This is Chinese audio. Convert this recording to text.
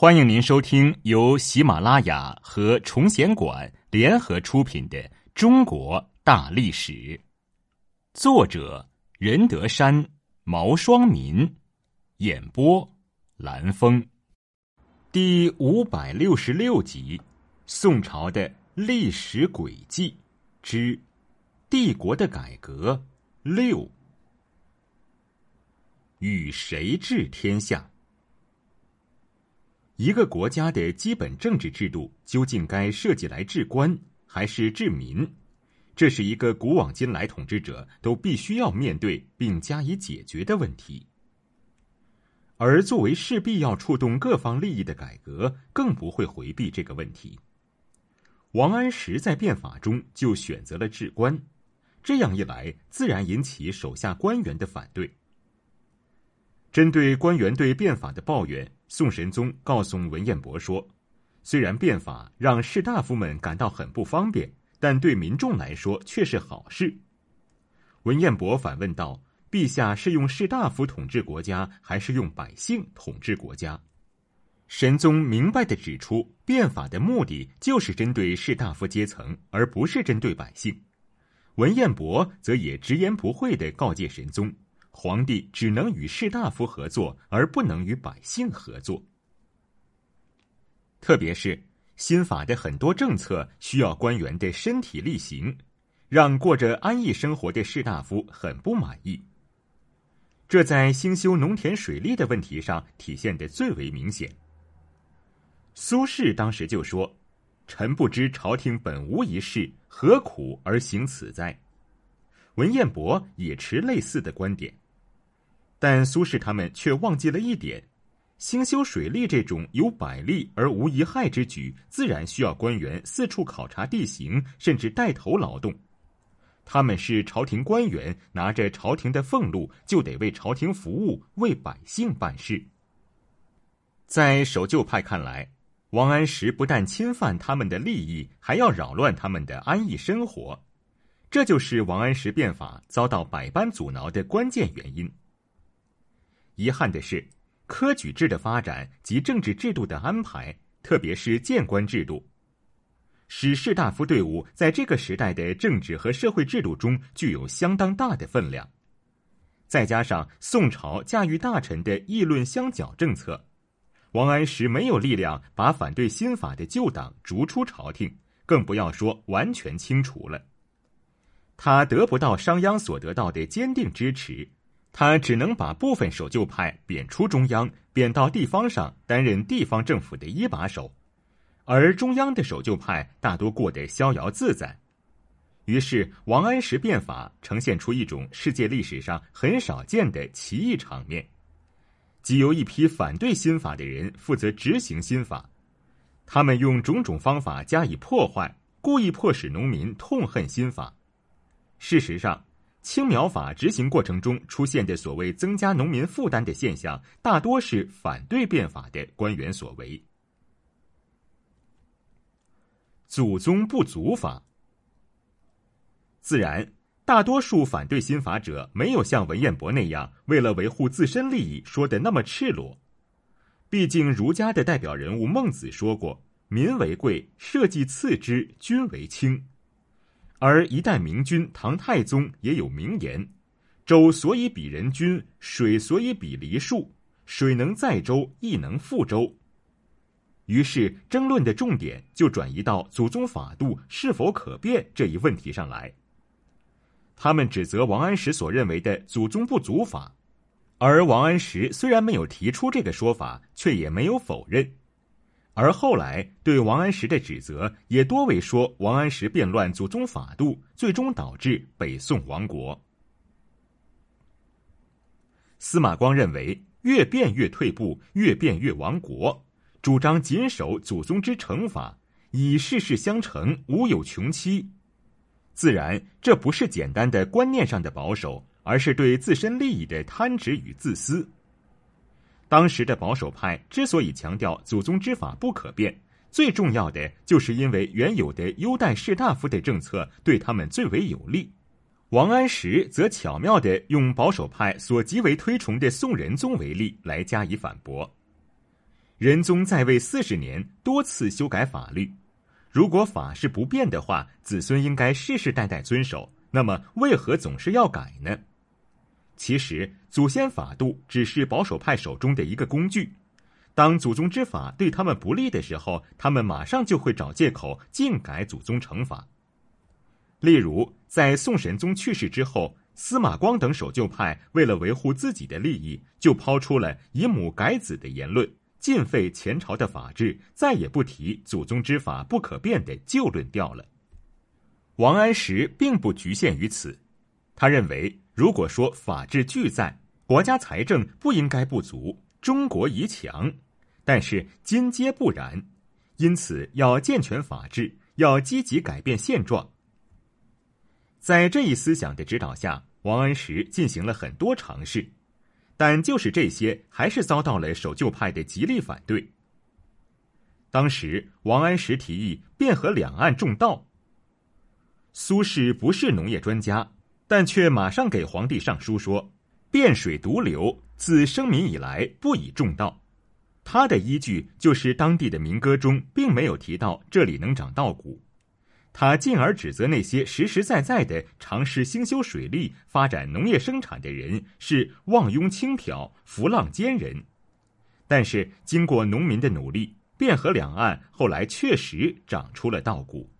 欢迎您收听由喜马拉雅和崇贤馆联合出品的《中国大历史》，作者任德山、毛双民，演播蓝峰，第五百六十六集：宋朝的历史轨迹之帝国的改革六，与谁治天下？一个国家的基本政治制度究竟该设计来治官还是治民？这是一个古往今来统治者都必须要面对并加以解决的问题。而作为势必要触动各方利益的改革，更不会回避这个问题。王安石在变法中就选择了治官，这样一来，自然引起手下官员的反对。针对官员对变法的抱怨。宋神宗告诉文彦博说：“虽然变法让士大夫们感到很不方便，但对民众来说却是好事。”文彦博反问道：“陛下是用士大夫统治国家，还是用百姓统治国家？”神宗明白的指出，变法的目的就是针对士大夫阶层，而不是针对百姓。文彦博则也直言不讳的告诫神宗。皇帝只能与士大夫合作，而不能与百姓合作。特别是新法的很多政策需要官员的身体力行，让过着安逸生活的士大夫很不满意。这在兴修农田水利的问题上体现的最为明显。苏轼当时就说：“臣不知朝廷本无一事，何苦而行此哉？”文彦博也持类似的观点。但苏轼他们却忘记了一点：兴修水利这种有百利而无一害之举，自然需要官员四处考察地形，甚至带头劳动。他们是朝廷官员，拿着朝廷的俸禄，就得为朝廷服务，为百姓办事。在守旧派看来，王安石不但侵犯他们的利益，还要扰乱他们的安逸生活，这就是王安石变法遭到百般阻挠的关键原因。遗憾的是，科举制的发展及政治制度的安排，特别是谏官制度，使士大夫队伍在这个时代的政治和社会制度中具有相当大的分量。再加上宋朝驾驭大臣的议论相剿政策，王安石没有力量把反对新法的旧党逐出朝廷，更不要说完全清除了。他得不到商鞅所得到的坚定支持。他只能把部分守旧派贬出中央，贬到地方上担任地方政府的一把手，而中央的守旧派大多过得逍遥自在。于是，王安石变法呈现出一种世界历史上很少见的奇异场面，即由一批反对新法的人负责执行新法，他们用种种方法加以破坏，故意迫使农民痛恨新法。事实上。青苗法执行过程中出现的所谓增加农民负担的现象，大多是反对变法的官员所为。祖宗不祖法，自然，大多数反对新法者没有像文彦博那样，为了维护自身利益说的那么赤裸。毕竟，儒家的代表人物孟子说过：“民为贵，社稷次之，君为轻。”而一代明君唐太宗也有名言：“舟所以比人君，水所以比梨树。水能载舟，亦能覆舟。”于是争论的重点就转移到祖宗法度是否可变这一问题上来。他们指责王安石所认为的“祖宗不祖法”，而王安石虽然没有提出这个说法，却也没有否认。而后来对王安石的指责也多为说王安石变乱祖宗法度，最终导致北宋亡国。司马光认为越变越退步，越变越亡国，主张谨守祖宗之成法，以世事相承，无有穷期。自然，这不是简单的观念上的保守，而是对自身利益的贪执与自私。当时的保守派之所以强调祖宗之法不可变，最重要的就是因为原有的优待士大夫的政策对他们最为有利。王安石则巧妙地用保守派所极为推崇的宋仁宗为例来加以反驳。仁宗在位四十年，多次修改法律。如果法是不变的话，子孙应该世世代代遵守。那么，为何总是要改呢？其实，祖先法度只是保守派手中的一个工具。当祖宗之法对他们不利的时候，他们马上就会找借口禁改祖宗惩罚。例如，在宋神宗去世之后，司马光等守旧派为了维护自己的利益，就抛出了以母改子的言论。尽废前朝的法制，再也不提祖宗之法不可变的旧论调了。王安石并不局限于此，他认为，如果说法治俱在，国家财政不应该不足，中国宜强。但是今皆不然，因此要健全法治，要积极改变现状。在这一思想的指导下，王安石进行了很多尝试。但就是这些，还是遭到了守旧派的极力反对。当时，王安石提议汴河两岸种稻。苏轼不是农业专家，但却马上给皇帝上书说：“汴水独流，自生民以来不以种稻。”他的依据就是当地的民歌中并没有提到这里能长稻谷。他进而指责那些实实在在的尝试兴修水利、发展农业生产的人是妄庸轻佻、浮浪奸人。但是，经过农民的努力，汴河两岸后来确实长出了稻谷。